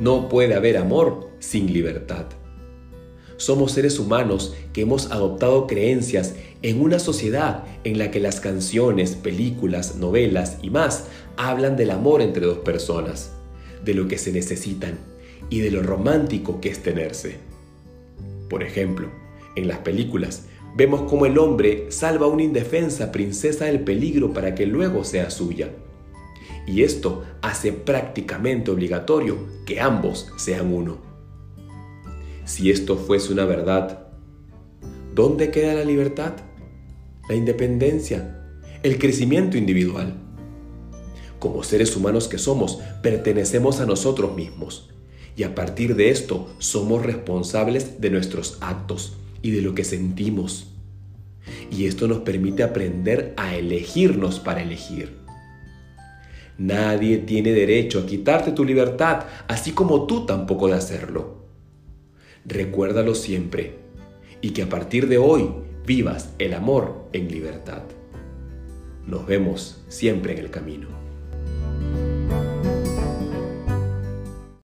No puede haber amor sin libertad. Somos seres humanos que hemos adoptado creencias en una sociedad en la que las canciones, películas, novelas y más hablan del amor entre dos personas, de lo que se necesitan y de lo romántico que es tenerse. Por ejemplo, en las películas vemos cómo el hombre salva a una indefensa princesa del peligro para que luego sea suya. Y esto hace prácticamente obligatorio que ambos sean uno. Si esto fuese una verdad, ¿dónde queda la libertad? La independencia, el crecimiento individual. Como seres humanos que somos, pertenecemos a nosotros mismos. Y a partir de esto somos responsables de nuestros actos y de lo que sentimos. Y esto nos permite aprender a elegirnos para elegir. Nadie tiene derecho a quitarte tu libertad, así como tú tampoco de hacerlo. Recuérdalo siempre y que a partir de hoy vivas el amor en libertad. Nos vemos siempre en el camino.